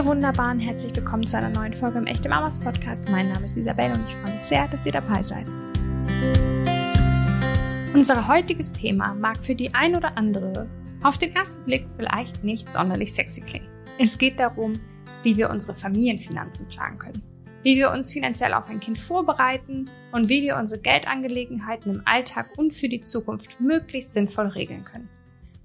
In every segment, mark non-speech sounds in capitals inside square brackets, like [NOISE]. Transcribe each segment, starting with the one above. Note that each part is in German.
Ihr Wunderbaren, herzlich willkommen zu einer neuen Folge im Echte Mamas Podcast. Mein Name ist Isabel und ich freue mich sehr, dass ihr dabei seid. Unser heutiges Thema mag für die ein oder andere auf den ersten Blick vielleicht nicht sonderlich sexy klingen. Es geht darum, wie wir unsere Familienfinanzen planen können, wie wir uns finanziell auf ein Kind vorbereiten und wie wir unsere Geldangelegenheiten im Alltag und für die Zukunft möglichst sinnvoll regeln können.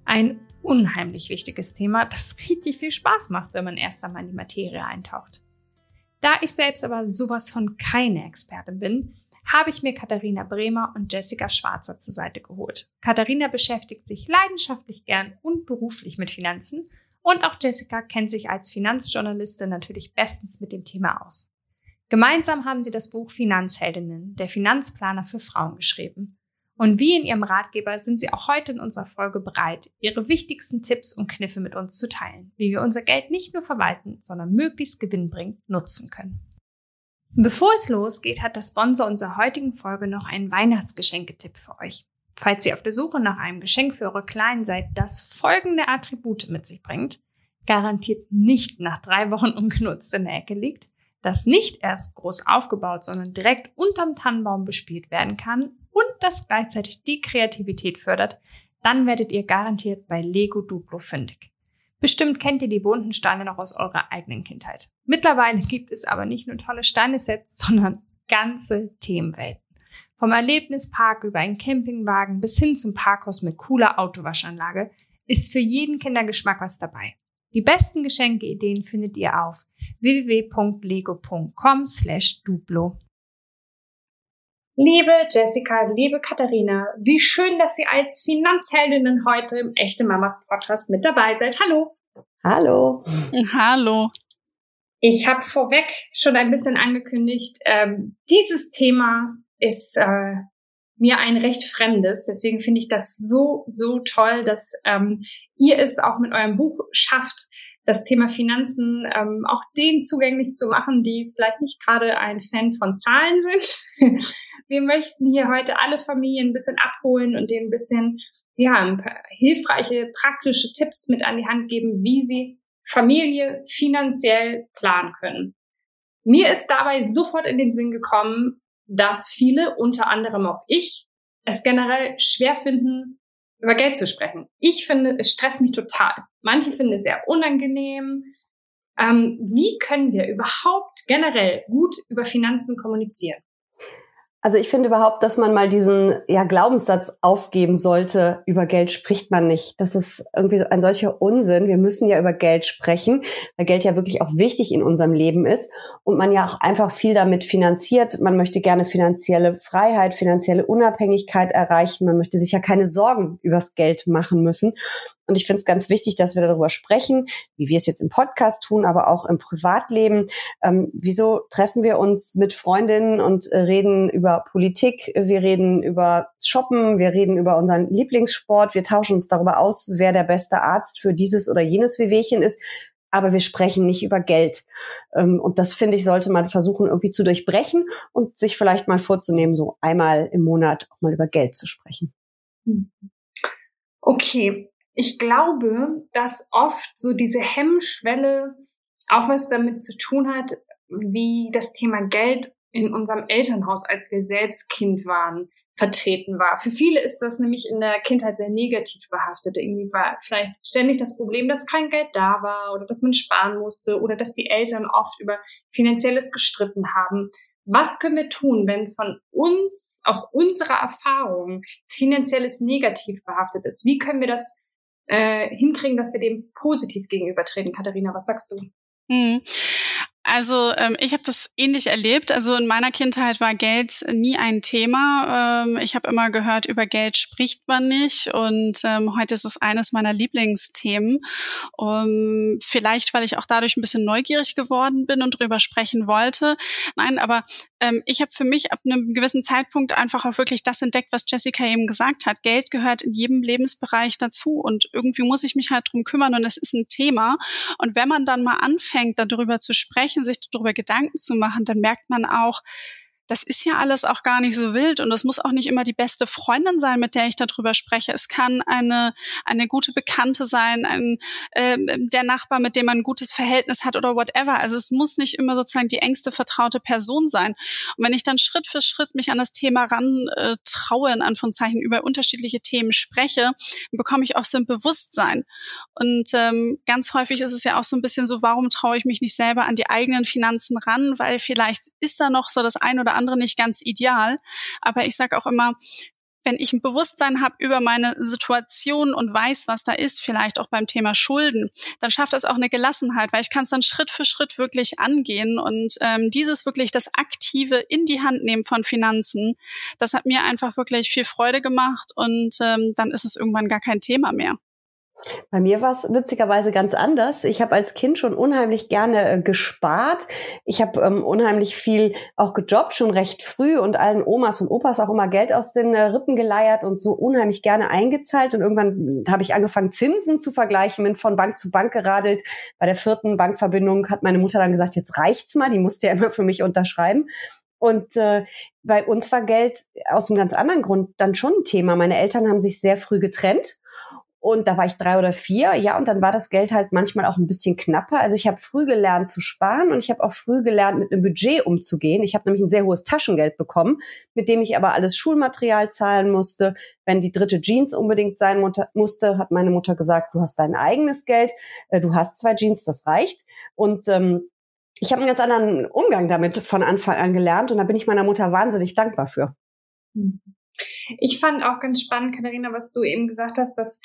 Ein unheimlich wichtiges Thema, das richtig viel Spaß macht, wenn man erst einmal in die Materie eintaucht. Da ich selbst aber sowas von keine Expertin bin, habe ich mir Katharina Bremer und Jessica Schwarzer zur Seite geholt. Katharina beschäftigt sich leidenschaftlich gern und beruflich mit Finanzen und auch Jessica kennt sich als Finanzjournalistin natürlich bestens mit dem Thema aus. Gemeinsam haben sie das Buch Finanzheldinnen, der Finanzplaner für Frauen geschrieben. Und wie in ihrem Ratgeber sind sie auch heute in unserer Folge bereit, ihre wichtigsten Tipps und Kniffe mit uns zu teilen, wie wir unser Geld nicht nur verwalten, sondern möglichst gewinnbringend nutzen können. Bevor es losgeht, hat der Sponsor unserer heutigen Folge noch einen Weihnachtsgeschenketipp für euch. Falls ihr auf der Suche nach einem Geschenk für eure Kleinen seid, das folgende Attribute mit sich bringt, garantiert nicht nach drei Wochen ungenutzt in der Ecke liegt, das nicht erst groß aufgebaut, sondern direkt unterm Tannenbaum bespielt werden kann das gleichzeitig die Kreativität fördert, dann werdet ihr garantiert bei Lego Duplo fündig. Bestimmt kennt ihr die bunten Steine noch aus eurer eigenen Kindheit. Mittlerweile gibt es aber nicht nur tolle Steinesets, [LAUGHS] sondern ganze Themenwelten. Vom Erlebnispark über einen Campingwagen bis hin zum Parkhaus mit cooler Autowaschanlage ist für jeden Kindergeschmack was dabei. Die besten Geschenkeideen findet ihr auf www.lego.com slash duplo. Liebe Jessica, liebe Katharina, wie schön, dass ihr als Finanzheldinnen heute im Echte Mamas Podcast mit dabei seid. Hallo. Hallo. Hallo. Ich habe vorweg schon ein bisschen angekündigt, ähm, dieses Thema ist äh, mir ein recht fremdes. Deswegen finde ich das so, so toll, dass ähm, ihr es auch mit eurem Buch schafft, das Thema Finanzen ähm, auch denen zugänglich zu machen, die vielleicht nicht gerade ein Fan von Zahlen sind. [LAUGHS] Wir möchten hier heute alle Familien ein bisschen abholen und denen ein bisschen ja, ein paar hilfreiche, praktische Tipps mit an die Hand geben, wie sie Familie finanziell planen können. Mir ist dabei sofort in den Sinn gekommen, dass viele, unter anderem auch ich, es generell schwer finden, über Geld zu sprechen. Ich finde, es stresst mich total. Manche finden es sehr unangenehm. Ähm, wie können wir überhaupt generell gut über Finanzen kommunizieren? Also ich finde überhaupt, dass man mal diesen ja, Glaubenssatz aufgeben sollte, über Geld spricht man nicht. Das ist irgendwie ein solcher Unsinn. Wir müssen ja über Geld sprechen, weil Geld ja wirklich auch wichtig in unserem Leben ist und man ja auch einfach viel damit finanziert. Man möchte gerne finanzielle Freiheit, finanzielle Unabhängigkeit erreichen. Man möchte sich ja keine Sorgen übers Geld machen müssen. Und ich finde es ganz wichtig, dass wir darüber sprechen, wie wir es jetzt im Podcast tun, aber auch im Privatleben. Ähm, wieso treffen wir uns mit Freundinnen und äh, reden über Politik, wir reden über Shoppen, wir reden über unseren Lieblingssport, wir tauschen uns darüber aus, wer der beste Arzt für dieses oder jenes Wehwehchen ist. Aber wir sprechen nicht über Geld. Ähm, und das finde ich, sollte man versuchen, irgendwie zu durchbrechen und sich vielleicht mal vorzunehmen, so einmal im Monat auch mal über Geld zu sprechen. Hm. Okay, ich glaube, dass oft so diese Hemmschwelle auch was damit zu tun hat, wie das Thema Geld in unserem Elternhaus, als wir selbst Kind waren, vertreten war. Für viele ist das nämlich in der Kindheit sehr negativ behaftet. Irgendwie war vielleicht ständig das Problem, dass kein Geld da war oder dass man sparen musste oder dass die Eltern oft über finanzielles gestritten haben. Was können wir tun, wenn von uns, aus unserer Erfahrung, finanzielles negativ behaftet ist? Wie können wir das äh, hinkriegen, dass wir dem positiv gegenübertreten. Katharina, was sagst du? Hm. Also ähm, ich habe das ähnlich erlebt. Also in meiner Kindheit war Geld nie ein Thema. Ähm, ich habe immer gehört, über Geld spricht man nicht. Und ähm, heute ist es eines meiner Lieblingsthemen. Um, vielleicht, weil ich auch dadurch ein bisschen neugierig geworden bin und drüber sprechen wollte. Nein, aber ähm, ich habe für mich ab einem gewissen Zeitpunkt einfach auch wirklich das entdeckt, was Jessica eben gesagt hat. Geld gehört in jedem Lebensbereich dazu. Und irgendwie muss ich mich halt drum kümmern und es ist ein Thema. Und wenn man dann mal anfängt, darüber zu sprechen, sich darüber Gedanken zu machen, dann merkt man auch, das ist ja alles auch gar nicht so wild und das muss auch nicht immer die beste Freundin sein, mit der ich darüber spreche. Es kann eine, eine gute Bekannte sein, ein, äh, der Nachbar, mit dem man ein gutes Verhältnis hat oder whatever. Also es muss nicht immer sozusagen die engste vertraute Person sein. Und wenn ich dann Schritt für Schritt mich an das Thema ran äh, traue, in Anführungszeichen, über unterschiedliche Themen spreche, bekomme ich auch so ein Bewusstsein. Und ähm, ganz häufig ist es ja auch so ein bisschen so, warum traue ich mich nicht selber an die eigenen Finanzen ran? Weil vielleicht ist da noch so das ein oder andere nicht ganz ideal. Aber ich sage auch immer, wenn ich ein Bewusstsein habe über meine Situation und weiß, was da ist, vielleicht auch beim Thema Schulden, dann schafft das auch eine Gelassenheit, weil ich kann es dann Schritt für Schritt wirklich angehen und ähm, dieses wirklich das aktive in die Hand nehmen von Finanzen, das hat mir einfach wirklich viel Freude gemacht und ähm, dann ist es irgendwann gar kein Thema mehr. Bei mir war es witzigerweise ganz anders. Ich habe als Kind schon unheimlich gerne äh, gespart. Ich habe ähm, unheimlich viel auch gejobbt, schon recht früh und allen Omas und Opas auch immer Geld aus den äh, Rippen geleiert und so unheimlich gerne eingezahlt. Und irgendwann habe ich angefangen, Zinsen zu vergleichen, bin von Bank zu Bank geradelt. Bei der vierten Bankverbindung hat meine Mutter dann gesagt, jetzt reicht's mal, die musste ja immer für mich unterschreiben. Und äh, bei uns war Geld aus einem ganz anderen Grund dann schon ein Thema. Meine Eltern haben sich sehr früh getrennt und da war ich drei oder vier, ja, und dann war das Geld halt manchmal auch ein bisschen knapper. Also ich habe früh gelernt zu sparen und ich habe auch früh gelernt, mit einem Budget umzugehen. Ich habe nämlich ein sehr hohes Taschengeld bekommen, mit dem ich aber alles Schulmaterial zahlen musste. Wenn die dritte Jeans unbedingt sein musste, hat meine Mutter gesagt, du hast dein eigenes Geld, äh, du hast zwei Jeans, das reicht. Und ähm, ich habe einen ganz anderen Umgang damit von Anfang an gelernt und da bin ich meiner Mutter wahnsinnig dankbar für. Ich fand auch ganz spannend, Katharina, was du eben gesagt hast, dass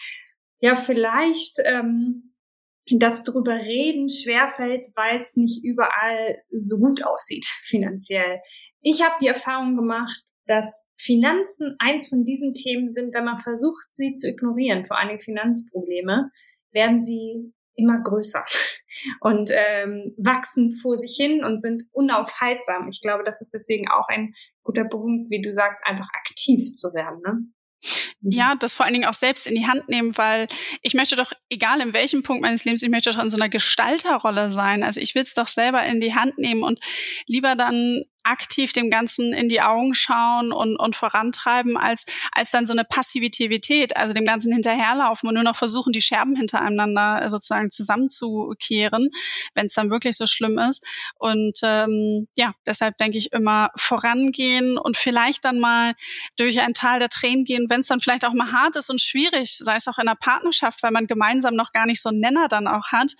ja vielleicht ähm, das drüber reden schwerfällt, weil es nicht überall so gut aussieht [LAUGHS] finanziell. Ich habe die Erfahrung gemacht, dass Finanzen eins von diesen Themen sind, wenn man versucht, sie zu ignorieren, vor allem Finanzprobleme, werden sie immer größer [LAUGHS] und ähm, wachsen vor sich hin und sind unaufhaltsam. Ich glaube, das ist deswegen auch ein guter Punkt, wie du sagst, einfach aktiv zu werden. Ne? Mhm. ja, das vor allen Dingen auch selbst in die Hand nehmen, weil ich möchte doch, egal in welchem Punkt meines Lebens, ich möchte doch in so einer Gestalterrolle sein. Also ich will es doch selber in die Hand nehmen und lieber dann aktiv dem Ganzen in die Augen schauen und, und vorantreiben, als, als dann so eine Passivität, also dem Ganzen hinterherlaufen und nur noch versuchen, die Scherben hintereinander sozusagen zusammenzukehren, wenn es dann wirklich so schlimm ist. Und ähm, ja, deshalb denke ich immer vorangehen und vielleicht dann mal durch ein Tal der Tränen gehen, wenn es dann vielleicht auch mal hart ist und schwierig, sei es auch in einer Partnerschaft, weil man gemeinsam noch gar nicht so einen Nenner dann auch hat.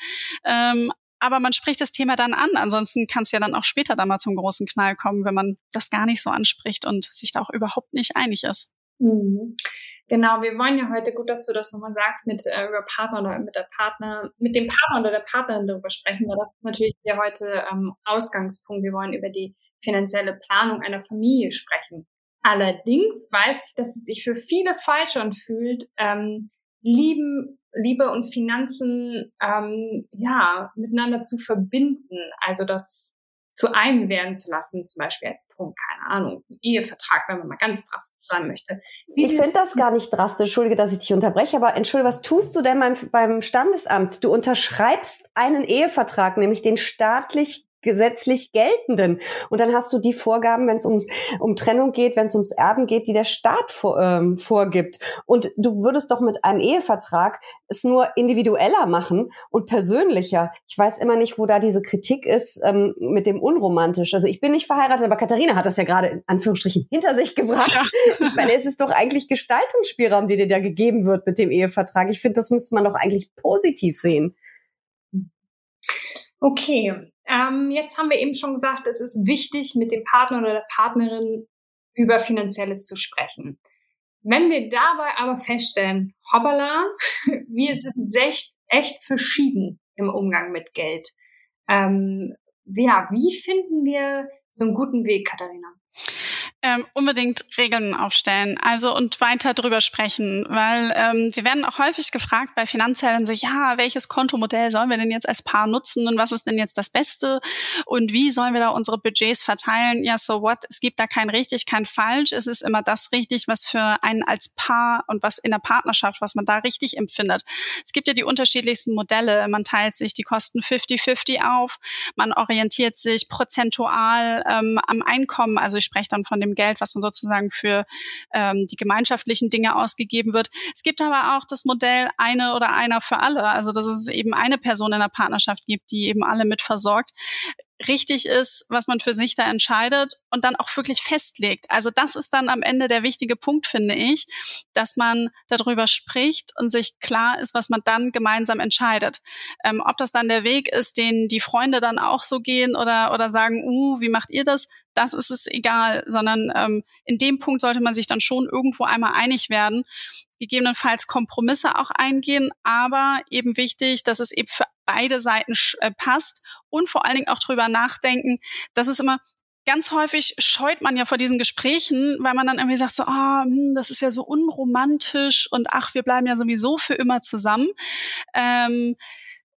Ähm, aber man spricht das Thema dann an. Ansonsten kann es ja dann auch später dann mal zum großen Knall kommen, wenn man das gar nicht so anspricht und sich da auch überhaupt nicht einig ist. Mhm. Genau, wir wollen ja heute, gut, dass du das nochmal sagst, mit äh, über Partner oder mit der Partner, mit dem Partner oder der Partnerin darüber sprechen, weil das ist natürlich hier heute ähm, Ausgangspunkt. Wir wollen über die finanzielle Planung einer Familie sprechen. Allerdings weiß ich, dass es sich für viele falsch anfühlt, ähm, lieben Liebe und Finanzen ähm, ja miteinander zu verbinden, also das zu einem werden zu lassen, zum Beispiel als Punkt, keine Ahnung, Ehevertrag, wenn man mal ganz drastisch sein möchte. Wie ich finde das gar nicht drastisch, entschuldige, dass ich dich unterbreche, aber entschuldige, was tust du denn beim, beim Standesamt? Du unterschreibst einen Ehevertrag, nämlich den staatlich gesetzlich geltenden. Und dann hast du die Vorgaben, wenn es ums, um Trennung geht, wenn es ums Erben geht, die der Staat vor, ähm, vorgibt. Und du würdest doch mit einem Ehevertrag es nur individueller machen und persönlicher. Ich weiß immer nicht, wo da diese Kritik ist ähm, mit dem unromantisch. Also ich bin nicht verheiratet, aber Katharina hat das ja gerade in Anführungsstrichen hinter sich gebracht. Ja. Ich meine, es ist doch eigentlich Gestaltungsspielraum, der dir da gegeben wird mit dem Ehevertrag. Ich finde, das müsste man doch eigentlich positiv sehen. Okay, ähm, jetzt haben wir eben schon gesagt, es ist wichtig, mit dem Partner oder der Partnerin über Finanzielles zu sprechen. Wenn wir dabei aber feststellen, hoppala, [LAUGHS] wir sind echt, echt verschieden im Umgang mit Geld. Ähm, ja, wie finden wir so einen guten Weg, Katharina? Ähm, unbedingt Regeln aufstellen, also und weiter drüber sprechen, weil ähm, wir werden auch häufig gefragt bei Finanzhellern so, ja, welches Kontomodell sollen wir denn jetzt als Paar nutzen und was ist denn jetzt das Beste und wie sollen wir da unsere Budgets verteilen? Ja, so what? Es gibt da kein richtig, kein falsch. Es ist immer das richtig, was für einen als Paar und was in der Partnerschaft, was man da richtig empfindet. Es gibt ja die unterschiedlichsten Modelle. Man teilt sich die Kosten 50-50 auf. Man orientiert sich prozentual ähm, am Einkommen. Also ich spreche dann von dem Geld, was dann sozusagen für ähm, die gemeinschaftlichen Dinge ausgegeben wird. Es gibt aber auch das Modell eine oder einer für alle. Also dass es eben eine Person in der Partnerschaft gibt, die eben alle mit versorgt richtig ist, was man für sich da entscheidet und dann auch wirklich festlegt. Also das ist dann am Ende der wichtige Punkt, finde ich, dass man darüber spricht und sich klar ist, was man dann gemeinsam entscheidet. Ähm, ob das dann der Weg ist, den die Freunde dann auch so gehen oder, oder sagen, uh, wie macht ihr das? Das ist es egal, sondern ähm, in dem Punkt sollte man sich dann schon irgendwo einmal einig werden, gegebenenfalls Kompromisse auch eingehen, aber eben wichtig, dass es eben für beide Seiten äh, passt und vor allen Dingen auch drüber nachdenken. Das ist immer ganz häufig scheut man ja vor diesen Gesprächen, weil man dann irgendwie sagt so, ah, oh, das ist ja so unromantisch und ach, wir bleiben ja sowieso für immer zusammen. Ähm,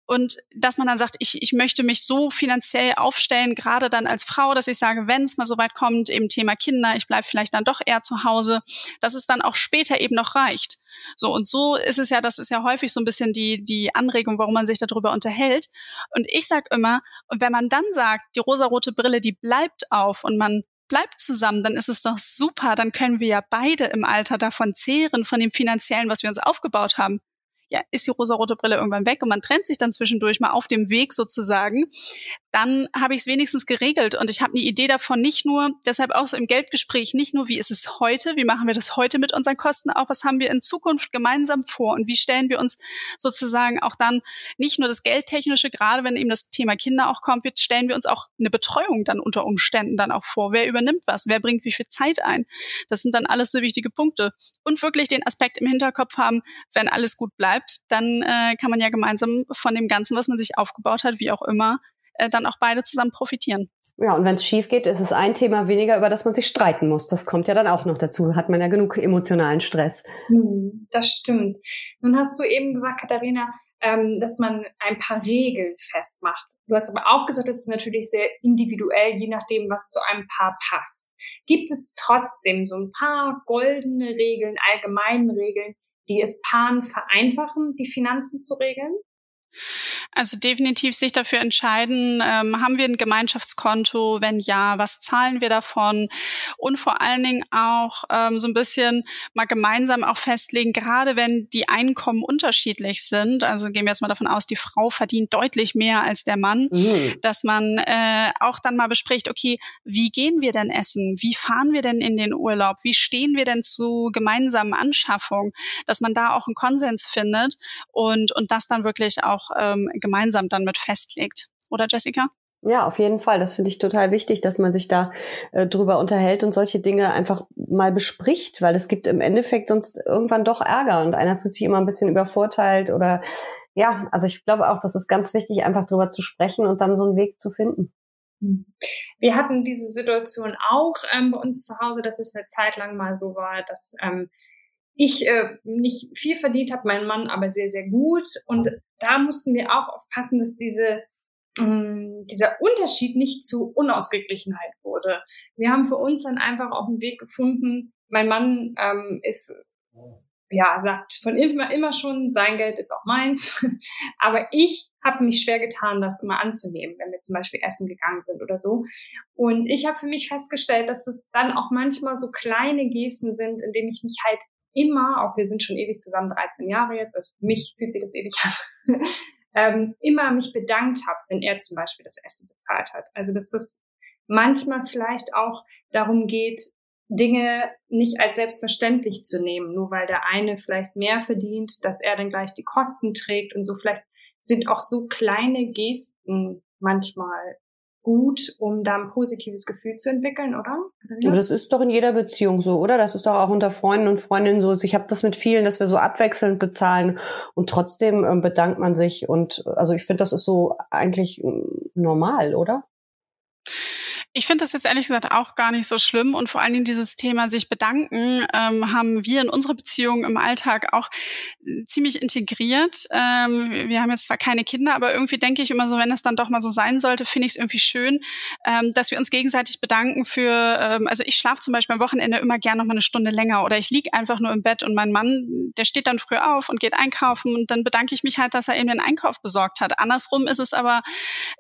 und dass man dann sagt, ich, ich möchte mich so finanziell aufstellen, gerade dann als Frau, dass ich sage, wenn es mal so weit kommt, eben Thema Kinder, ich bleibe vielleicht dann doch eher zu Hause, dass es dann auch später eben noch reicht. So und so ist es ja, das ist ja häufig so ein bisschen die, die Anregung, warum man sich darüber unterhält. Und ich sage immer, und wenn man dann sagt, die rosarote Brille, die bleibt auf und man bleibt zusammen, dann ist es doch super, dann können wir ja beide im Alter davon zehren, von dem finanziellen, was wir uns aufgebaut haben ja, ist die rosarote Brille irgendwann weg und man trennt sich dann zwischendurch mal auf dem Weg sozusagen, dann habe ich es wenigstens geregelt und ich habe eine Idee davon nicht nur, deshalb auch so im Geldgespräch, nicht nur, wie ist es heute, wie machen wir das heute mit unseren Kosten, auch was haben wir in Zukunft gemeinsam vor und wie stellen wir uns sozusagen auch dann nicht nur das Geldtechnische, gerade wenn eben das Thema Kinder auch kommt, wird, stellen wir uns auch eine Betreuung dann unter Umständen dann auch vor. Wer übernimmt was? Wer bringt wie viel Zeit ein? Das sind dann alles so wichtige Punkte. Und wirklich den Aspekt im Hinterkopf haben, wenn alles gut bleibt, dann äh, kann man ja gemeinsam von dem Ganzen, was man sich aufgebaut hat, wie auch immer, äh, dann auch beide zusammen profitieren. Ja, und wenn es schief geht, ist es ein Thema weniger, über das man sich streiten muss. Das kommt ja dann auch noch dazu. Hat man ja genug emotionalen Stress. Hm, das stimmt. Nun hast du eben gesagt, Katharina, ähm, dass man ein paar Regeln festmacht. Du hast aber auch gesagt, das ist natürlich sehr individuell, je nachdem, was zu einem Paar passt. Gibt es trotzdem so ein paar goldene Regeln, allgemeine Regeln, die es Paaren vereinfachen, die Finanzen zu regeln? Also definitiv sich dafür entscheiden, ähm, haben wir ein Gemeinschaftskonto? Wenn ja, was zahlen wir davon? Und vor allen Dingen auch ähm, so ein bisschen mal gemeinsam auch festlegen, gerade wenn die Einkommen unterschiedlich sind. Also gehen wir jetzt mal davon aus, die Frau verdient deutlich mehr als der Mann, mhm. dass man äh, auch dann mal bespricht, okay, wie gehen wir denn essen? Wie fahren wir denn in den Urlaub? Wie stehen wir denn zu gemeinsamen Anschaffungen? Dass man da auch einen Konsens findet und, und das dann wirklich auch auch ähm, gemeinsam dann mit festlegt. Oder Jessica? Ja, auf jeden Fall. Das finde ich total wichtig, dass man sich da äh, drüber unterhält und solche Dinge einfach mal bespricht, weil es gibt im Endeffekt sonst irgendwann doch Ärger und einer fühlt sich immer ein bisschen übervorteilt oder ja, also ich glaube auch, das ist ganz wichtig, einfach drüber zu sprechen und dann so einen Weg zu finden. Hm. Wir hatten diese Situation auch ähm, bei uns zu Hause, dass es eine Zeit lang mal so war, dass ähm, ich äh, nicht viel verdient habe, mein Mann aber sehr, sehr gut. Und da mussten wir auch aufpassen, dass diese ähm, dieser Unterschied nicht zu Unausgeglichenheit wurde. Wir haben für uns dann einfach auch einen Weg gefunden. Mein Mann ähm, ist ja, sagt von immer, immer schon, sein Geld ist auch meins. [LAUGHS] Aber ich habe mich schwer getan, das immer anzunehmen, wenn wir zum Beispiel essen gegangen sind oder so. Und ich habe für mich festgestellt, dass es dann auch manchmal so kleine Gesten sind, in denen ich mich halt immer, auch wir sind schon ewig zusammen, 13 Jahre jetzt, also mich fühlt sich das ewig an, [LAUGHS] ähm, immer mich bedankt habe, wenn er zum Beispiel das Essen bezahlt hat. Also dass das manchmal vielleicht auch darum geht, Dinge nicht als selbstverständlich zu nehmen, nur weil der eine vielleicht mehr verdient, dass er dann gleich die Kosten trägt und so vielleicht sind auch so kleine Gesten manchmal gut, um da ein positives Gefühl zu entwickeln, oder? Aber das ist doch in jeder Beziehung so, oder? Das ist doch auch unter Freunden und Freundinnen so. Ich habe das mit vielen, dass wir so abwechselnd bezahlen und trotzdem ähm, bedankt man sich. Und also ich finde, das ist so eigentlich ähm, normal, oder? Ich finde das jetzt ehrlich gesagt auch gar nicht so schlimm und vor allen Dingen dieses Thema sich bedanken ähm, haben wir in unserer Beziehung im Alltag auch äh, ziemlich integriert. Ähm, wir haben jetzt zwar keine Kinder, aber irgendwie denke ich immer so, wenn das dann doch mal so sein sollte, finde ich es irgendwie schön, ähm, dass wir uns gegenseitig bedanken für, ähm, also ich schlafe zum Beispiel am Wochenende immer gerne noch mal eine Stunde länger oder ich liege einfach nur im Bett und mein Mann, der steht dann früh auf und geht einkaufen und dann bedanke ich mich halt, dass er eben den Einkauf besorgt hat. Andersrum ist es aber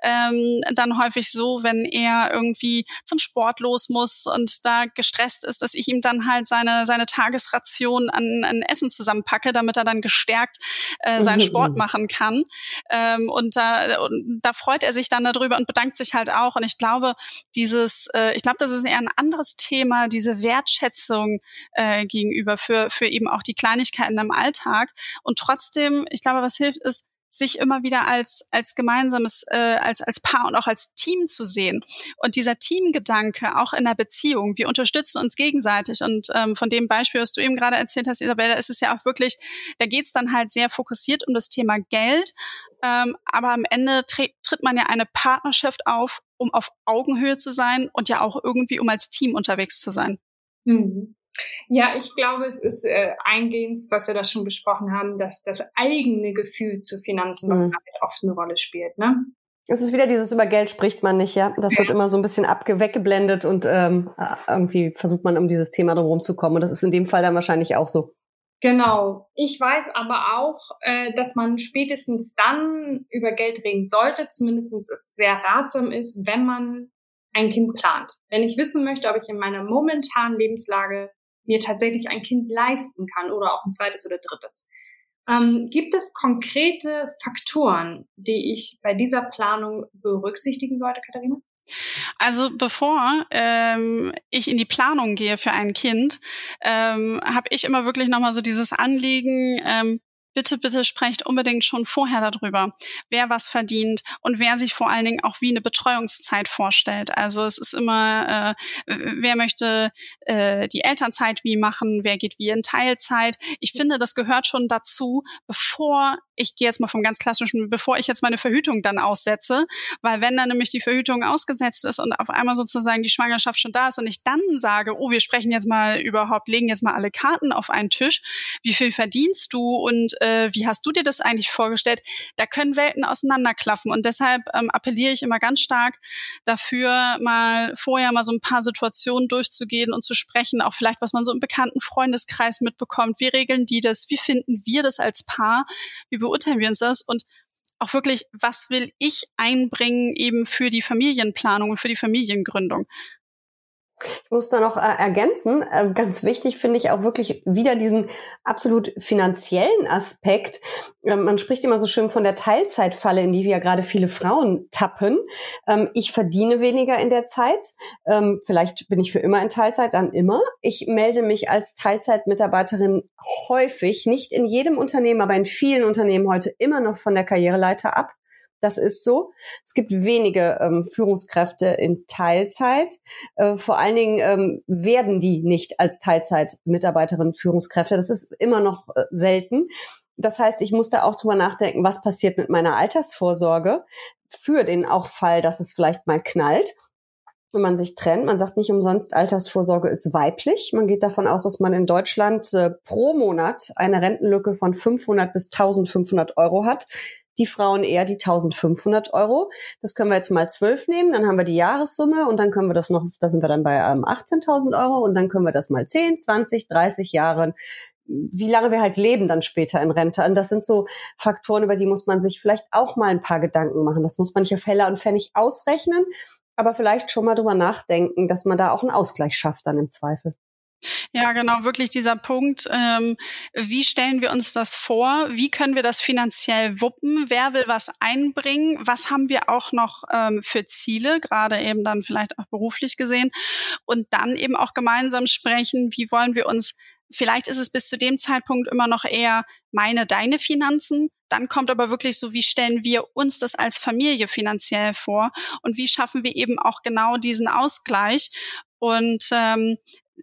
ähm, dann häufig so, wenn er irgendwie irgendwie zum Sport los muss und da gestresst ist, dass ich ihm dann halt seine, seine Tagesration an, an Essen zusammenpacke, damit er dann gestärkt äh, seinen mhm. Sport machen kann. Ähm, und, da, und da freut er sich dann darüber und bedankt sich halt auch. Und ich glaube, dieses, äh, ich glaube, das ist eher ein anderes Thema, diese Wertschätzung äh, gegenüber für, für eben auch die Kleinigkeiten im Alltag. Und trotzdem, ich glaube, was hilft, ist, sich immer wieder als als gemeinsames äh, als als Paar und auch als Team zu sehen. Und dieser Teamgedanke auch in der Beziehung wir unterstützen uns gegenseitig. Und ähm, von dem Beispiel was du eben gerade erzählt hast Isabella ist es ja auch wirklich da geht es dann halt sehr fokussiert um das Thema Geld. Ähm, aber am Ende tritt man ja eine Partnerschaft auf um auf Augenhöhe zu sein und ja auch irgendwie um als Team unterwegs zu sein. Mhm. Ja, ich glaube, es ist äh, eingehend, was wir da schon besprochen haben, dass das eigene Gefühl zu Finanzen, was mhm. damit oft eine Rolle spielt. Ne? Es ist wieder dieses über Geld spricht man nicht, ja. Das wird immer so ein bisschen abge weggeblendet und ähm, irgendwie versucht man um dieses Thema drum zu kommen. Und das ist in dem Fall dann wahrscheinlich auch so. Genau. Ich weiß aber auch, äh, dass man spätestens dann über Geld reden sollte, zumindest es sehr ratsam ist, wenn man ein Kind plant. Wenn ich wissen möchte, ob ich in meiner momentanen Lebenslage mir tatsächlich ein Kind leisten kann oder auch ein zweites oder drittes. Ähm, gibt es konkrete Faktoren, die ich bei dieser Planung berücksichtigen sollte, Katharina? Also bevor ähm, ich in die Planung gehe für ein Kind, ähm, habe ich immer wirklich nochmal so dieses Anliegen, ähm, bitte, bitte sprecht unbedingt schon vorher darüber, wer was verdient und wer sich vor allen Dingen auch wie eine Betreuungszeit vorstellt. Also es ist immer, äh, wer möchte äh, die Elternzeit wie machen, wer geht wie in Teilzeit. Ich finde, das gehört schon dazu, bevor ich gehe jetzt mal vom ganz klassischen, bevor ich jetzt meine Verhütung dann aussetze, weil wenn dann nämlich die Verhütung ausgesetzt ist und auf einmal sozusagen die Schwangerschaft schon da ist und ich dann sage, oh, wir sprechen jetzt mal überhaupt, legen jetzt mal alle Karten auf einen Tisch, wie viel verdienst du und äh, wie hast du dir das eigentlich vorgestellt? Da können Welten auseinanderklaffen und deshalb ähm, appelliere ich immer ganz stark dafür, mal vorher mal so ein paar Situationen durchzugehen und zu sprechen, auch vielleicht, was man so im bekannten Freundeskreis mitbekommt. Wie regeln die das? Wie finden wir das als Paar? Wie beurteilen wir uns das? Und auch wirklich, was will ich einbringen eben für die Familienplanung und für die Familiengründung? Ich muss da noch äh, ergänzen, äh, ganz wichtig finde ich auch wirklich wieder diesen absolut finanziellen Aspekt. Ähm, man spricht immer so schön von der Teilzeitfalle, in die wir ja gerade viele Frauen tappen. Ähm, ich verdiene weniger in der Zeit. Ähm, vielleicht bin ich für immer in Teilzeit, dann immer. Ich melde mich als Teilzeitmitarbeiterin häufig, nicht in jedem Unternehmen, aber in vielen Unternehmen heute immer noch von der Karriereleiter ab. Das ist so. Es gibt wenige ähm, Führungskräfte in Teilzeit. Äh, vor allen Dingen ähm, werden die nicht als Teilzeitmitarbeiterinnen Führungskräfte. Das ist immer noch äh, selten. Das heißt, ich muss da auch drüber nachdenken, was passiert mit meiner Altersvorsorge für den auch Fall, dass es vielleicht mal knallt wenn man sich trennt. Man sagt nicht umsonst, Altersvorsorge ist weiblich. Man geht davon aus, dass man in Deutschland äh, pro Monat eine Rentenlücke von 500 bis 1500 Euro hat die Frauen eher die 1500 Euro. Das können wir jetzt mal zwölf nehmen, dann haben wir die Jahressumme und dann können wir das noch, da sind wir dann bei ähm, 18.000 Euro und dann können wir das mal 10, 20, 30 Jahre wie lange wir halt leben dann später in Rente. Und das sind so Faktoren, über die muss man sich vielleicht auch mal ein paar Gedanken machen. Das muss man nicht auf Heller und Pfennig ausrechnen, aber vielleicht schon mal drüber nachdenken, dass man da auch einen Ausgleich schafft dann im Zweifel. Ja, genau, wirklich dieser Punkt. Ähm, wie stellen wir uns das vor? Wie können wir das finanziell wuppen? Wer will was einbringen? Was haben wir auch noch ähm, für Ziele, gerade eben dann vielleicht auch beruflich gesehen? Und dann eben auch gemeinsam sprechen, wie wollen wir uns Vielleicht ist es bis zu dem Zeitpunkt immer noch eher meine, deine Finanzen. Dann kommt aber wirklich so, wie stellen wir uns das als Familie finanziell vor und wie schaffen wir eben auch genau diesen Ausgleich. Und ähm,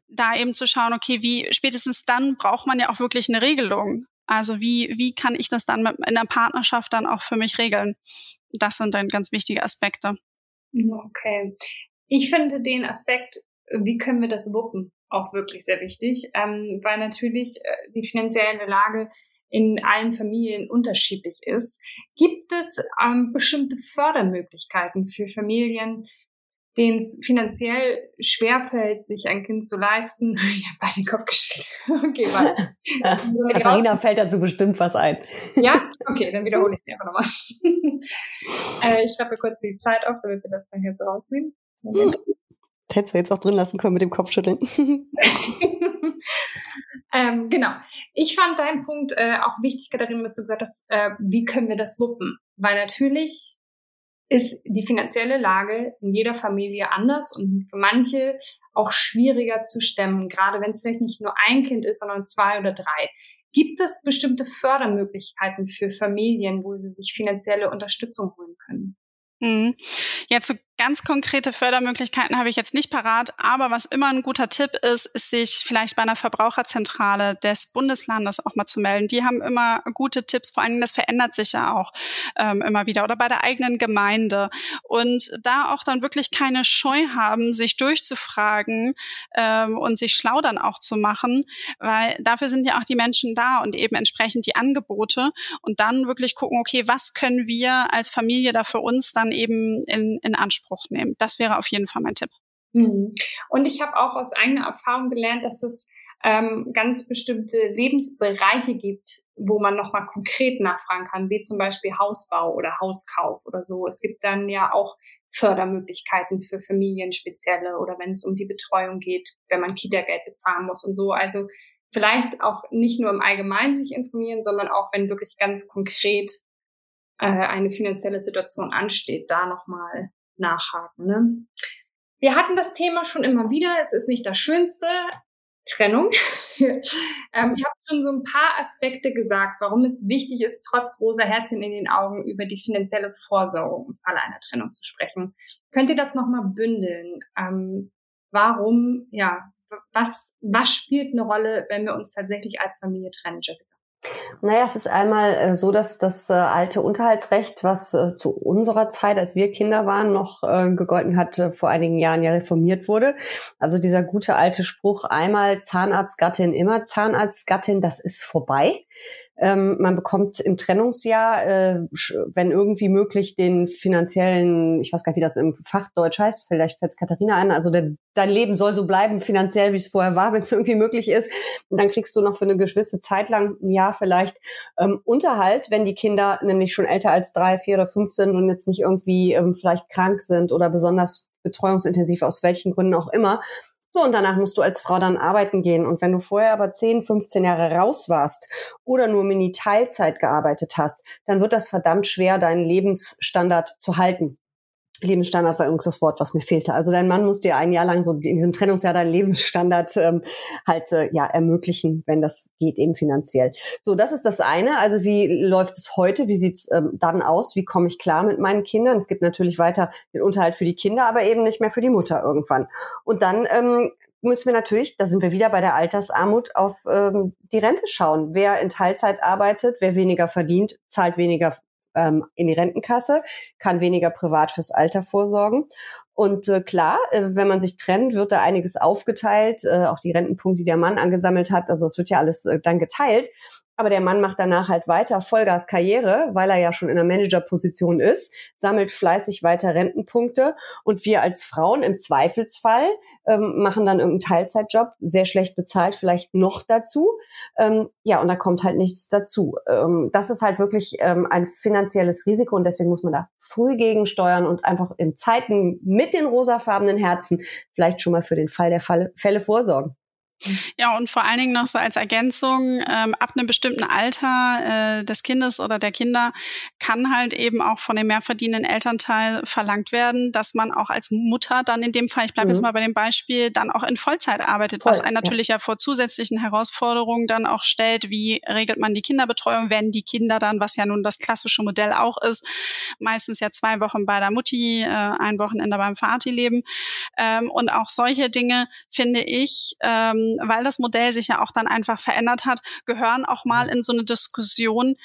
da eben zu schauen, okay, wie spätestens dann braucht man ja auch wirklich eine Regelung. Also wie, wie kann ich das dann in der Partnerschaft dann auch für mich regeln? Das sind dann ganz wichtige Aspekte. Okay. Ich finde den Aspekt, wie können wir das wuppen, auch wirklich sehr wichtig, ähm, weil natürlich äh, die finanzielle Lage in allen Familien unterschiedlich ist. Gibt es ähm, bestimmte Fördermöglichkeiten für Familien, denen es finanziell schwerfällt, sich ein Kind zu leisten. [LAUGHS] Ich habe beide den Kopf geschüttelt. [LAUGHS] Okay, warte. Katharina fällt dazu bestimmt was ein. [LAUGHS] Ja? Okay, dann wiederhole ich es einfach nochmal. äh, ich schreibe kurz die Zeit auf, damit wir das dann hier so rausnehmen. Moment. Hättest du jetzt auch drin lassen können mit dem Kopfschütteln. ähm, genau. Ich fand deinen Punkt äh, auch wichtig, Katharina, dass du gesagt hast, äh, wie können wir das wuppen? Weil natürlich ist die finanzielle Lage in jeder Familie anders und für manche auch schwieriger zu stemmen, gerade wenn es vielleicht nicht nur ein Kind ist, sondern zwei oder drei. Gibt es bestimmte Fördermöglichkeiten für Familien, wo sie sich finanzielle Unterstützung holen können? Mhm. Jetzt so ganz konkrete Fördermöglichkeiten habe ich jetzt nicht parat, aber was immer ein guter Tipp ist, ist sich vielleicht bei einer Verbraucherzentrale des Bundeslandes auch mal zu melden. Die haben immer gute Tipps, vor Dingen das verändert sich ja auch ähm, immer wieder oder bei der eigenen Gemeinde und da auch dann wirklich keine Scheu haben, sich durchzufragen ähm, und sich schlau dann auch zu machen, weil dafür sind ja auch die Menschen da und eben entsprechend die Angebote und dann wirklich gucken, okay, was können wir als Familie da für uns dann eben in, in Anspruch Anspruch nehmen. Das wäre auf jeden Fall mein Tipp. Mhm. Und ich habe auch aus eigener Erfahrung gelernt, dass es ähm, ganz bestimmte Lebensbereiche gibt, wo man nochmal konkret nachfragen kann, wie zum Beispiel Hausbau oder Hauskauf oder so. Es gibt dann ja auch Fördermöglichkeiten für Familien spezielle oder wenn es um die Betreuung geht, wenn man Kita-Geld bezahlen muss und so. Also vielleicht auch nicht nur im Allgemeinen sich informieren, sondern auch wenn wirklich ganz konkret äh, eine finanzielle Situation ansteht, da nochmal nachhaken. Ne? Wir hatten das Thema schon immer wieder. Es ist nicht das Schönste. Trennung. [LAUGHS] ähm, ihr habt schon so ein paar Aspekte gesagt, warum es wichtig ist, trotz rosa Herzchen in den Augen über die finanzielle Vorsorge im Falle einer Trennung zu sprechen. Könnt ihr das nochmal bündeln? Ähm, warum, ja, was, was spielt eine Rolle, wenn wir uns tatsächlich als Familie trennen, Jessica? Naja, es ist einmal äh, so, dass das äh, alte Unterhaltsrecht, was äh, zu unserer Zeit, als wir Kinder waren, noch gegolten hat, vor einigen Jahren ja reformiert wurde. Also dieser gute alte Spruch, einmal Zahnarztgattin, immer Zahnarztgattin, das ist vorbei. Ähm, man bekommt im Trennungsjahr, äh, wenn irgendwie möglich, den finanziellen, ich weiß gar nicht, wie das im Fachdeutsch heißt, vielleicht fällt es Katharina ein, also der, dein Leben soll so bleiben finanziell, wie es vorher war, [LAUGHS] wenn es irgendwie möglich ist. Und dann kriegst du noch für eine gewisse Zeit lang, ein Jahr vielleicht, ähm, Unterhalt, wenn die Kinder nämlich schon älter als drei, vier oder fünf sind und jetzt nicht irgendwie ähm, vielleicht krank sind oder besonders betreuungsintensiv, aus welchen Gründen auch immer. So, und danach musst du als Frau dann arbeiten gehen. Und wenn du vorher aber 10, 15 Jahre raus warst oder nur Mini-Teilzeit gearbeitet hast, dann wird das verdammt schwer, deinen Lebensstandard zu halten. Lebensstandard war übrigens das Wort, was mir fehlte. Also dein Mann muss dir ein Jahr lang so in diesem Trennungsjahr deinen Lebensstandard ähm, halt äh, ja ermöglichen, wenn das geht eben finanziell. So, das ist das eine. Also wie läuft es heute? Wie sieht's ähm, dann aus? Wie komme ich klar mit meinen Kindern? Es gibt natürlich weiter den Unterhalt für die Kinder, aber eben nicht mehr für die Mutter irgendwann. Und dann ähm, müssen wir natürlich, da sind wir wieder bei der Altersarmut, auf ähm, die Rente schauen. Wer in Teilzeit arbeitet, wer weniger verdient, zahlt weniger ähm, in die Rentenkasse, kann weniger privat fürs Alter vorsorgen. Und äh, klar, äh, wenn man sich trennt, wird da einiges aufgeteilt, äh, auch die Rentenpunkte, die der Mann angesammelt hat. Also es wird ja alles äh, dann geteilt. Aber der Mann macht danach halt weiter Vollgas Karriere, weil er ja schon in einer Managerposition ist, sammelt fleißig weiter Rentenpunkte und wir als Frauen im Zweifelsfall ähm, machen dann irgendeinen Teilzeitjob, sehr schlecht bezahlt, vielleicht noch dazu. Ähm, ja, und da kommt halt nichts dazu. Ähm, das ist halt wirklich ähm, ein finanzielles Risiko und deswegen muss man da früh gegensteuern und einfach in Zeiten mit den rosafarbenen Herzen vielleicht schon mal für den Fall der Falle, Fälle vorsorgen. Ja, und vor allen Dingen noch so als Ergänzung, ähm, ab einem bestimmten Alter äh, des Kindes oder der Kinder kann halt eben auch von dem mehr verdienenden Elternteil verlangt werden, dass man auch als Mutter dann in dem Fall, ich bleibe mhm. jetzt mal bei dem Beispiel, dann auch in Vollzeit arbeitet, Voll, was einen natürlich ja. ja vor zusätzlichen Herausforderungen dann auch stellt, wie regelt man die Kinderbetreuung, wenn die Kinder dann, was ja nun das klassische Modell auch ist, meistens ja zwei Wochen bei der Mutti, äh, ein Wochenende beim Vati leben. Ähm, und auch solche Dinge finde ich, ähm, weil das Modell sich ja auch dann einfach verändert hat, gehören auch mal in so eine Diskussion,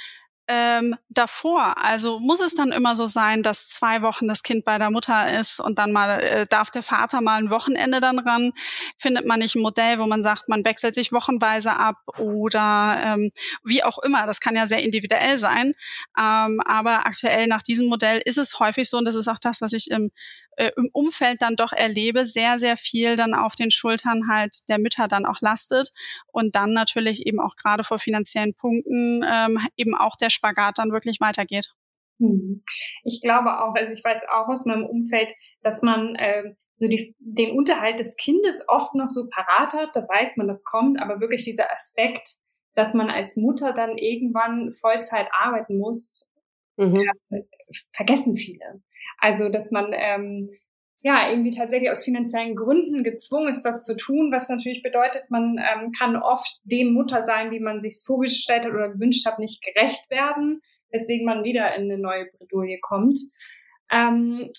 ähm, davor? Also muss es dann immer so sein, dass zwei Wochen das Kind bei der Mutter ist und dann mal äh, darf der Vater mal ein Wochenende dann ran? Findet man nicht ein Modell, wo man sagt, man wechselt sich wochenweise ab oder ähm, wie auch immer? Das kann ja sehr individuell sein. Ähm, aber aktuell nach diesem Modell ist es häufig so und das ist auch das, was ich im äh, im Umfeld dann doch erlebe, sehr, sehr viel dann auf den Schultern halt der Mütter dann auch lastet und dann natürlich eben auch gerade vor finanziellen Punkten ähm, eben auch der Spagat dann wirklich weitergeht. Hm. Ich glaube auch, also ich weiß auch aus meinem Umfeld, dass man äh, so die, den Unterhalt des Kindes oft noch so parat hat, da weiß man, das kommt, aber wirklich dieser Aspekt, dass man als Mutter dann irgendwann Vollzeit arbeiten muss, mhm. äh, vergessen viele. Also, dass man ähm, ja irgendwie tatsächlich aus finanziellen Gründen gezwungen ist, das zu tun, was natürlich bedeutet, man ähm, kann oft dem Mutter sein, wie man sich vorgestellt hat oder gewünscht hat, nicht gerecht werden, weswegen man wieder in eine neue Bredouille kommt. Ähm,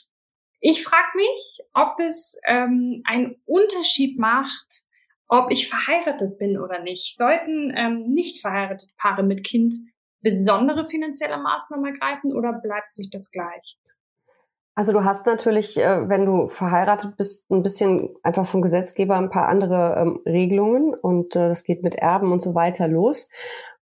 ich frage mich, ob es ähm, einen Unterschied macht, ob ich verheiratet bin oder nicht. Sollten ähm, nicht verheiratete Paare mit Kind besondere finanzielle Maßnahmen ergreifen oder bleibt sich das gleich? Also du hast natürlich, äh, wenn du verheiratet bist, ein bisschen einfach vom Gesetzgeber ein paar andere ähm, Regelungen und äh, das geht mit Erben und so weiter los.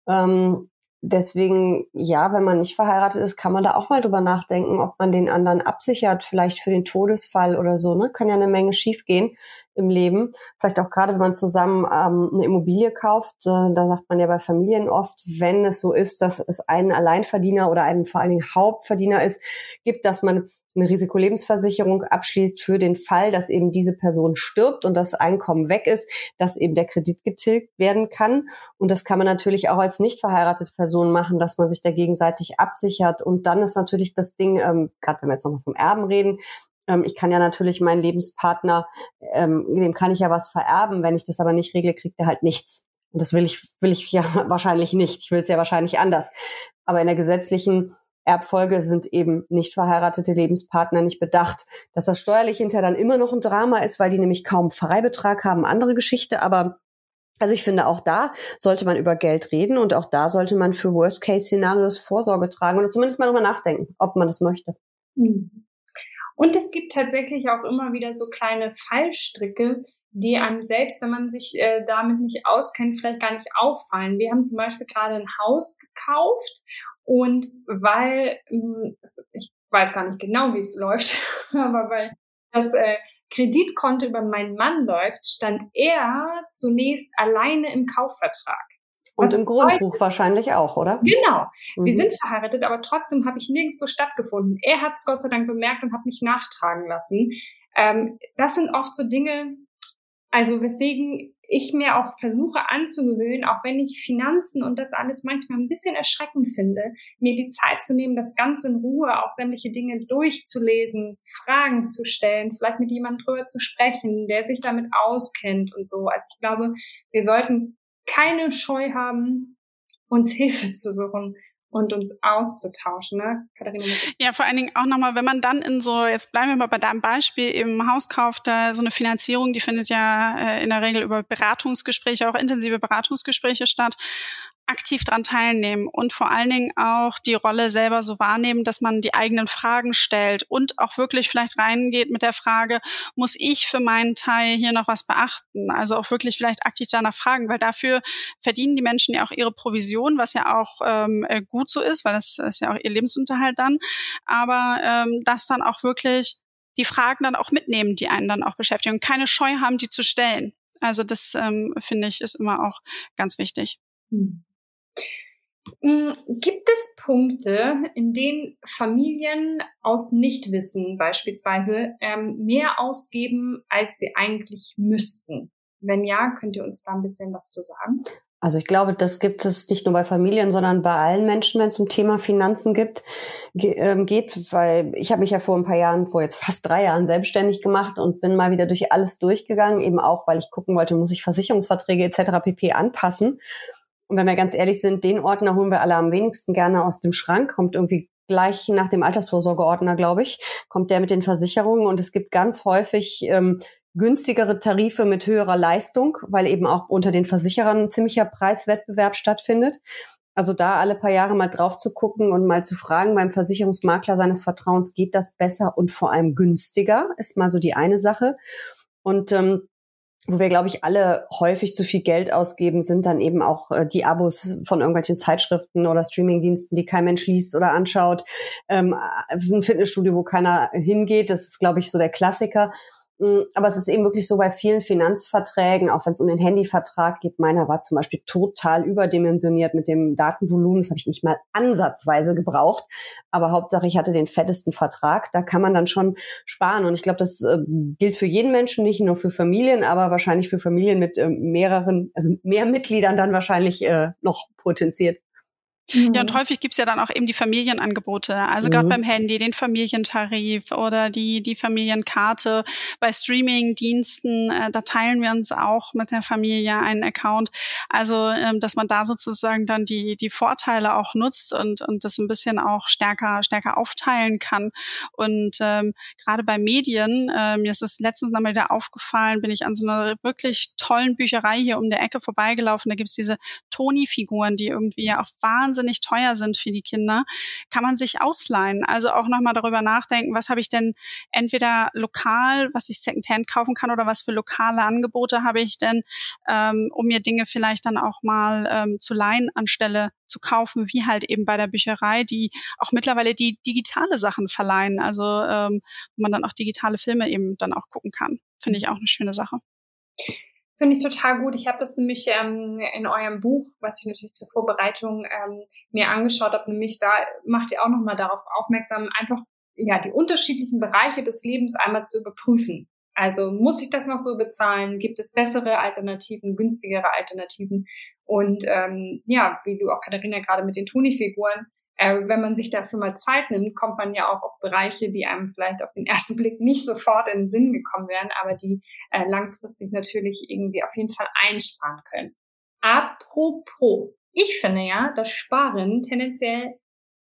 Ähm, deswegen, ja, wenn man nicht verheiratet ist, kann man da auch mal drüber nachdenken, ob man den anderen absichert, vielleicht für den Todesfall oder so. Ne? Kann ja eine Menge schiefgehen im Leben. Vielleicht auch gerade, wenn man zusammen ähm, eine Immobilie kauft, äh, da sagt man ja bei Familien oft, wenn es so ist, dass es einen Alleinverdiener oder einen vor allen Dingen Hauptverdiener ist, gibt, dass man eine Risikolebensversicherung abschließt für den Fall, dass eben diese Person stirbt und das Einkommen weg ist, dass eben der Kredit getilgt werden kann. Und das kann man natürlich auch als nicht verheiratete Person machen, dass man sich da gegenseitig absichert. Und dann ist natürlich das Ding, ähm, gerade wenn wir jetzt nochmal vom Erben reden, ich kann ja natürlich meinen Lebenspartner, ähm, dem kann ich ja was vererben. Wenn ich das aber nicht regle, kriegt er halt nichts. Und das will ich, will ich ja [LAUGHS] wahrscheinlich nicht. Ich will es ja wahrscheinlich anders. Aber in der gesetzlichen Erbfolge sind eben nicht verheiratete Lebenspartner nicht bedacht. Dass das steuerlich hinterher dann immer noch ein Drama ist, weil die nämlich kaum Freibetrag haben, andere Geschichte. Aber also ich finde, auch da sollte man über Geld reden und auch da sollte man für Worst-Case-Szenarios Vorsorge tragen oder zumindest mal drüber nachdenken, ob man das möchte. Mhm. Und es gibt tatsächlich auch immer wieder so kleine Fallstricke, die einem selbst, wenn man sich äh, damit nicht auskennt, vielleicht gar nicht auffallen. Wir haben zum Beispiel gerade ein Haus gekauft und weil, hm, ich weiß gar nicht genau, wie es läuft, [LAUGHS] aber weil das äh, Kreditkonto über meinen Mann läuft, stand er zunächst alleine im Kaufvertrag. Und im Grundbuch wahrscheinlich auch, oder? Genau. Mhm. Wir sind verheiratet, aber trotzdem habe ich nirgendwo stattgefunden. Er hat es Gott sei Dank bemerkt und hat mich nachtragen lassen. Ähm, das sind oft so Dinge, also weswegen ich mir auch versuche anzugewöhnen, auch wenn ich Finanzen und das alles manchmal ein bisschen erschreckend finde, mir die Zeit zu nehmen, das Ganze in Ruhe, auch sämtliche Dinge durchzulesen, Fragen zu stellen, vielleicht mit jemandem drüber zu sprechen, der sich damit auskennt und so. Also ich glaube, wir sollten keine Scheu haben, uns Hilfe zu suchen und uns auszutauschen, ne? Katharina? Ja, vor allen Dingen auch nochmal, wenn man dann in so, jetzt bleiben wir mal bei deinem Beispiel, im Haus kauft, da so eine Finanzierung, die findet ja äh, in der Regel über Beratungsgespräche, auch intensive Beratungsgespräche statt aktiv dran teilnehmen und vor allen Dingen auch die Rolle selber so wahrnehmen, dass man die eigenen Fragen stellt und auch wirklich vielleicht reingeht mit der Frage, muss ich für meinen Teil hier noch was beachten? Also auch wirklich vielleicht aktiv danach fragen, weil dafür verdienen die Menschen ja auch ihre Provision, was ja auch ähm, äh, gut so ist, weil das ist ja auch ihr Lebensunterhalt dann. Aber ähm, das dann auch wirklich die Fragen dann auch mitnehmen, die einen dann auch beschäftigen und keine Scheu haben, die zu stellen. Also das ähm, finde ich ist immer auch ganz wichtig. Hm. Mm, gibt es Punkte, in denen Familien aus Nichtwissen beispielsweise ähm, mehr ausgeben, als sie eigentlich müssten? Wenn ja, könnt ihr uns da ein bisschen was zu sagen? Also ich glaube, das gibt es nicht nur bei Familien, sondern bei allen Menschen, wenn es um Thema Finanzen gibt, ähm, geht, weil ich habe mich ja vor ein paar Jahren, vor jetzt fast drei Jahren selbstständig gemacht und bin mal wieder durch alles durchgegangen, eben auch, weil ich gucken wollte, muss ich Versicherungsverträge etc. pp anpassen. Und wenn wir ganz ehrlich sind, den Ordner holen wir alle am wenigsten gerne aus dem Schrank, kommt irgendwie gleich nach dem Altersvorsorgeordner, glaube ich, kommt der mit den Versicherungen und es gibt ganz häufig ähm, günstigere Tarife mit höherer Leistung, weil eben auch unter den Versicherern ein ziemlicher Preiswettbewerb stattfindet. Also da alle paar Jahre mal drauf zu gucken und mal zu fragen beim Versicherungsmakler seines Vertrauens, geht das besser und vor allem günstiger, ist mal so die eine Sache. Und ähm, wo wir, glaube ich, alle häufig zu viel Geld ausgeben, sind dann eben auch äh, die Abos von irgendwelchen Zeitschriften oder Streamingdiensten, die kein Mensch liest oder anschaut. Ähm, ein Fitnessstudio, wo keiner hingeht, das ist, glaube ich, so der Klassiker. Mm, aber es ist eben wirklich so bei vielen Finanzverträgen, auch wenn es um den Handyvertrag geht, meiner war zum Beispiel total überdimensioniert mit dem Datenvolumen. Das habe ich nicht mal ansatzweise gebraucht. Aber Hauptsache, ich hatte den fettesten Vertrag. Da kann man dann schon sparen. Und ich glaube, das äh, gilt für jeden Menschen, nicht nur für Familien, aber wahrscheinlich für Familien mit äh, mehreren, also mehr Mitgliedern dann wahrscheinlich äh, noch potenziert. Mhm. Ja, und häufig gibt's ja dann auch eben die Familienangebote. Also mhm. gerade beim Handy, den Familientarif oder die, die Familienkarte. Bei Streaming-Diensten, äh, da teilen wir uns auch mit der Familie einen Account. Also, ähm, dass man da sozusagen dann die, die Vorteile auch nutzt und, und das ein bisschen auch stärker, stärker aufteilen kann. Und ähm, gerade bei Medien, äh, mir ist es letztens nochmal wieder aufgefallen, bin ich an so einer wirklich tollen Bücherei hier um der Ecke vorbeigelaufen. Da gibt's diese Toni-Figuren, die irgendwie auch wahnsinnig wahnsinnig teuer sind für die Kinder, kann man sich ausleihen. Also auch nochmal darüber nachdenken, was habe ich denn entweder lokal, was ich Secondhand kaufen kann oder was für lokale Angebote habe ich denn, ähm, um mir Dinge vielleicht dann auch mal ähm, zu leihen anstelle zu kaufen, wie halt eben bei der Bücherei, die auch mittlerweile die digitale Sachen verleihen, also ähm, wo man dann auch digitale Filme eben dann auch gucken kann. Finde ich auch eine schöne Sache. Finde ich total gut. Ich habe das nämlich ähm, in eurem Buch, was ich natürlich zur Vorbereitung ähm, mir angeschaut habe, nämlich da macht ihr auch nochmal darauf aufmerksam, einfach ja die unterschiedlichen Bereiche des Lebens einmal zu überprüfen. Also muss ich das noch so bezahlen? Gibt es bessere Alternativen, günstigere Alternativen? Und ähm, ja, wie du auch Katharina gerade mit den Toni-Figuren äh, wenn man sich dafür mal Zeit nimmt, kommt man ja auch auf Bereiche, die einem vielleicht auf den [LAUGHS] ersten Blick nicht sofort in den Sinn gekommen wären, aber die äh, langfristig natürlich irgendwie auf jeden Fall einsparen können. Apropos, ich finde ja, dass Sparen tendenziell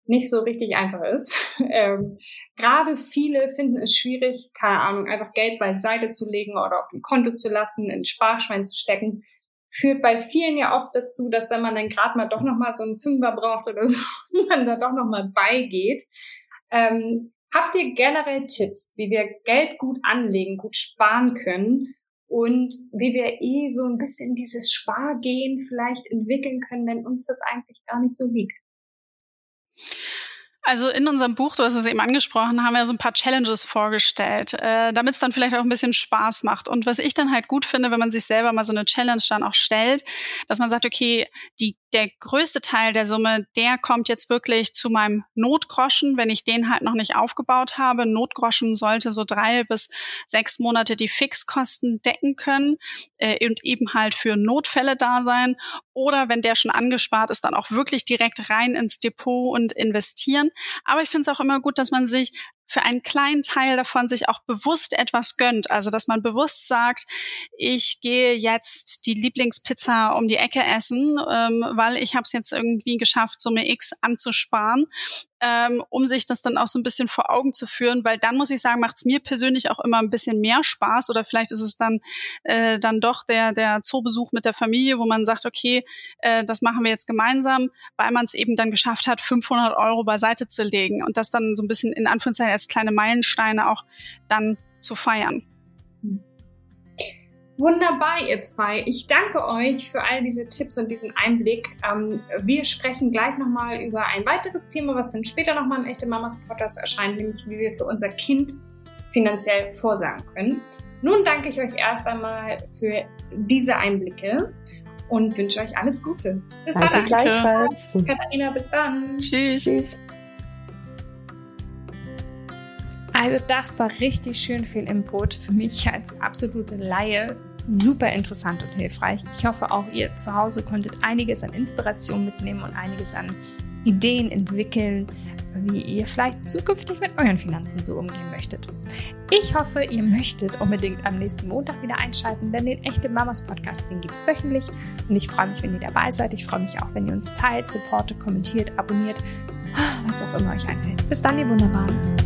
nicht so richtig einfach ist. [LAUGHS] ähm, Gerade viele finden es schwierig, keine Ahnung, einfach Geld beiseite zu legen oder auf dem Konto zu lassen, in Sparschwein zu stecken führt bei vielen ja oft dazu, dass wenn man dann gerade mal doch noch mal so einen Fünfer braucht oder so, [LAUGHS] man da doch noch mal beigeht. Ähm, habt ihr generell Tipps, wie wir Geld gut anlegen, gut sparen können und wie wir eh so ein bisschen dieses Spargehen vielleicht entwickeln können, wenn uns das eigentlich gar nicht so liegt? Also in unserem Buch, du hast es eben angesprochen, haben wir so ein paar Challenges vorgestellt, äh, damit es dann vielleicht auch ein bisschen Spaß macht. Und was ich dann halt gut finde, wenn man sich selber mal so eine Challenge dann auch stellt, dass man sagt, okay, die der größte Teil der Summe, der kommt jetzt wirklich zu meinem Notgroschen, wenn ich den halt noch nicht aufgebaut habe. Notgroschen sollte so drei bis sechs Monate die Fixkosten decken können äh, und eben halt für Notfälle da sein. Oder wenn der schon angespart ist, dann auch wirklich direkt rein ins Depot und investieren. Aber ich finde es auch immer gut, dass man sich für einen kleinen Teil davon sich auch bewusst etwas gönnt. Also dass man bewusst sagt, ich gehe jetzt die Lieblingspizza um die Ecke essen, ähm, weil ich habe es jetzt irgendwie geschafft, Summe X anzusparen ähm, um sich das dann auch so ein bisschen vor Augen zu führen, weil dann muss ich sagen, macht es mir persönlich auch immer ein bisschen mehr Spaß oder vielleicht ist es dann äh, dann doch der der Zoobesuch mit der Familie, wo man sagt, okay, äh, das machen wir jetzt gemeinsam, weil man es eben dann geschafft hat, 500 Euro beiseite zu legen und das dann so ein bisschen in Anführungszeichen als kleine Meilensteine auch dann zu feiern. Wunderbar, ihr zwei. Ich danke euch für all diese Tipps und diesen Einblick. Ähm, wir sprechen gleich nochmal über ein weiteres Thema, was dann später nochmal im Echte Mamas Podcast erscheint, nämlich wie wir für unser Kind finanziell vorsagen können. Nun danke ich euch erst einmal für diese Einblicke und wünsche euch alles Gute. Bis danke dann. Gleichfalls. Katharina, bis dann. Tschüss. Tschüss. Also das war richtig schön viel Input für mich als absolute Laie. Super interessant und hilfreich. Ich hoffe auch ihr zu Hause konntet einiges an Inspiration mitnehmen und einiges an Ideen entwickeln, wie ihr vielleicht zukünftig mit euren Finanzen so umgehen möchtet. Ich hoffe, ihr möchtet unbedingt am nächsten Montag wieder einschalten, denn den echte Mamas Podcast, den gibt es wöchentlich und ich freue mich, wenn ihr dabei seid. Ich freue mich auch, wenn ihr uns teilt, supportet, kommentiert, abonniert, was auch immer euch einfällt. Bis dann, ihr Wunderbaren.